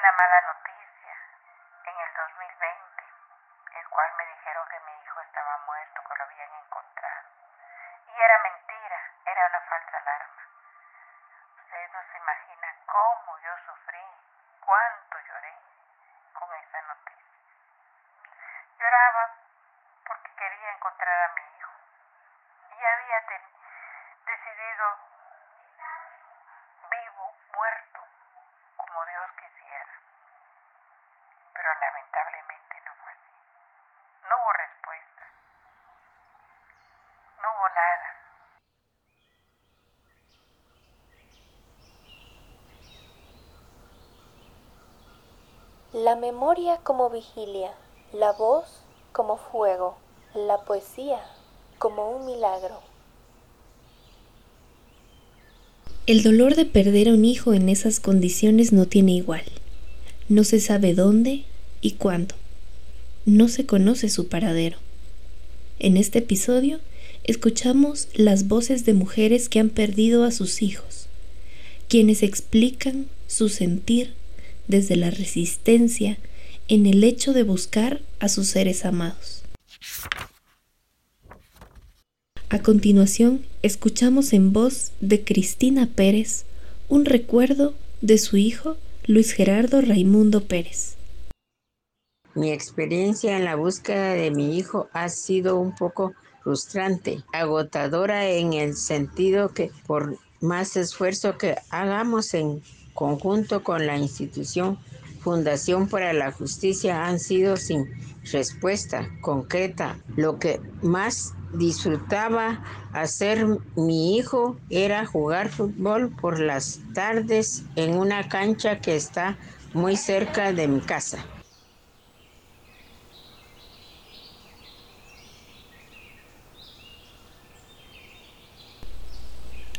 una mala noticia en el 2020, el cual me dijeron que mi hijo estaba muerto, que lo habían encontrado. Y era mentira, era una falsa alarma. Ustedes no se imaginan cómo yo sufrí, cuánto lloré con esa noticia. Lloraba porque quería encontrar a mi hijo y había decidido vivo, muerto, como Dios quisiera. Pero lamentablemente no fue así. No hubo respuesta. No hubo La memoria como vigilia, la voz como fuego, la poesía como un milagro. El dolor de perder a un hijo en esas condiciones no tiene igual. No se sabe dónde y cuándo. No se conoce su paradero. En este episodio escuchamos las voces de mujeres que han perdido a sus hijos, quienes explican su sentir desde la resistencia en el hecho de buscar a sus seres amados. A continuación, escuchamos en voz de Cristina Pérez un recuerdo de su hijo Luis Gerardo Raimundo Pérez. Mi experiencia en la búsqueda de mi hijo ha sido un poco frustrante, agotadora en el sentido que por más esfuerzo que hagamos en conjunto con la institución Fundación para la Justicia han sido sin respuesta concreta. Lo que más disfrutaba hacer mi hijo era jugar fútbol por las tardes en una cancha que está muy cerca de mi casa.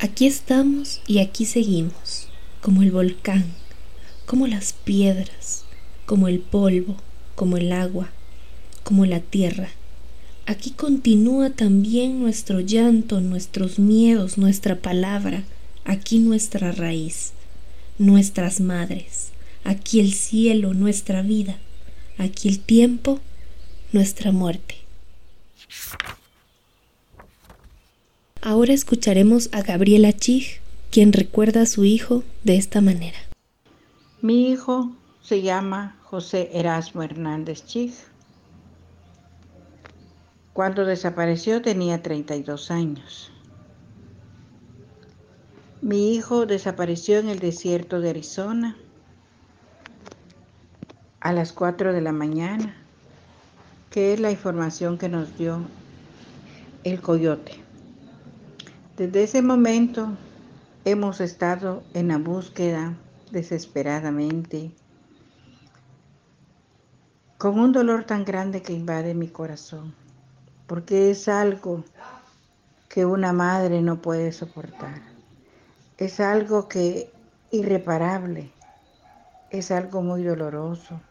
Aquí estamos y aquí seguimos, como el volcán, como las piedras, como el polvo, como el agua, como la tierra Aquí continúa también nuestro llanto, nuestros miedos, nuestra palabra, aquí nuestra raíz, nuestras madres, aquí el cielo, nuestra vida, aquí el tiempo, nuestra muerte. Ahora escucharemos a Gabriela Chig, quien recuerda a su hijo de esta manera. Mi hijo se llama José Erasmo Hernández Chig cuando desapareció tenía 32 años. Mi hijo desapareció en el desierto de Arizona a las 4 de la mañana, que es la información que nos dio el coyote. Desde ese momento hemos estado en la búsqueda desesperadamente, con un dolor tan grande que invade mi corazón porque es algo que una madre no puede soportar. Es algo que irreparable, es algo muy doloroso,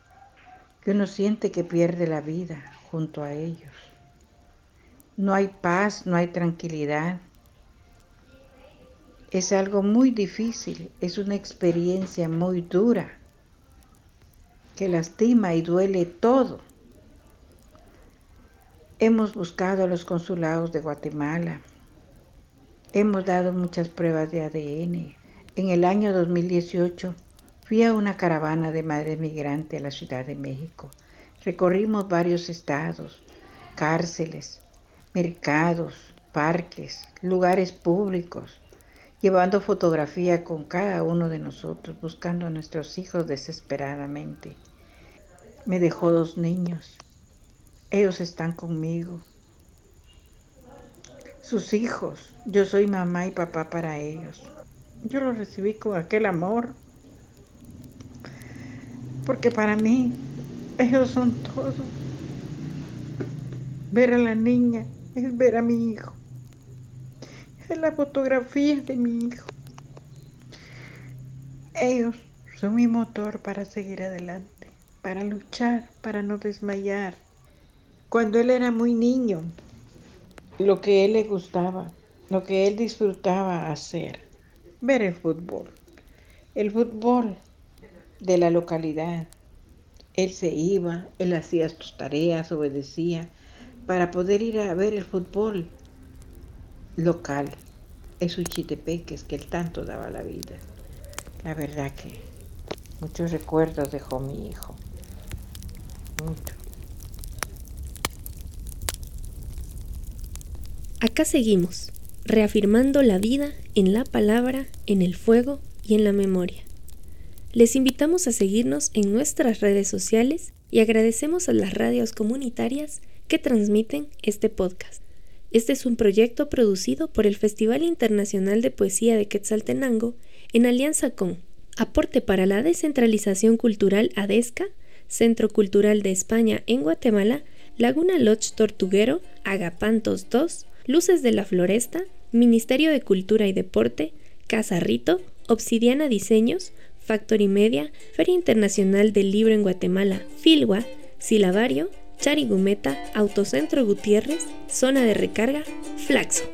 que uno siente que pierde la vida junto a ellos. No hay paz, no hay tranquilidad. Es algo muy difícil, es una experiencia muy dura, que lastima y duele todo Hemos buscado a los consulados de Guatemala. Hemos dado muchas pruebas de ADN. En el año 2018 fui a una caravana de madres migrantes a la Ciudad de México. Recorrimos varios estados, cárceles, mercados, parques, lugares públicos, llevando fotografía con cada uno de nosotros, buscando a nuestros hijos desesperadamente. Me dejó dos niños, ellos están conmigo. Sus hijos, yo soy mamá y papá para ellos. Yo los recibí con aquel amor. Porque para mí, ellos son todo. Ver a la niña es ver a mi hijo. Es la fotografía de mi hijo. Ellos son mi motor para seguir adelante, para luchar, para no desmayar cuando él era muy niño, lo que él le gustaba, lo que él disfrutaba hacer, ver el fútbol. El fútbol de la localidad. Él se iba, él hacía sus tareas, obedecía, para poder ir a ver el fútbol local, esos chitepeques que él tanto daba la vida. La verdad que muchos recuerdos dejó mi hijo. Mucho. Acá seguimos, reafirmando la vida en la palabra, en el fuego y en la memoria. Les invitamos a seguirnos en nuestras redes sociales y agradecemos a las radios comunitarias que transmiten este podcast. Este es un proyecto producido por el Festival Internacional de Poesía de Quetzaltenango en alianza con Aporte para la Descentralización Cultural ADESCA, Centro Cultural de España en Guatemala, Laguna Lodge Tortuguero, Agapantos 2, Luces de la Floresta, Ministerio de Cultura y Deporte, Casa Rito, Obsidiana Diseños, Factory Media, Feria Internacional del Libro en Guatemala, Filgua, Silabario, Charigumeta, Autocentro Gutiérrez, Zona de Recarga, Flaxo.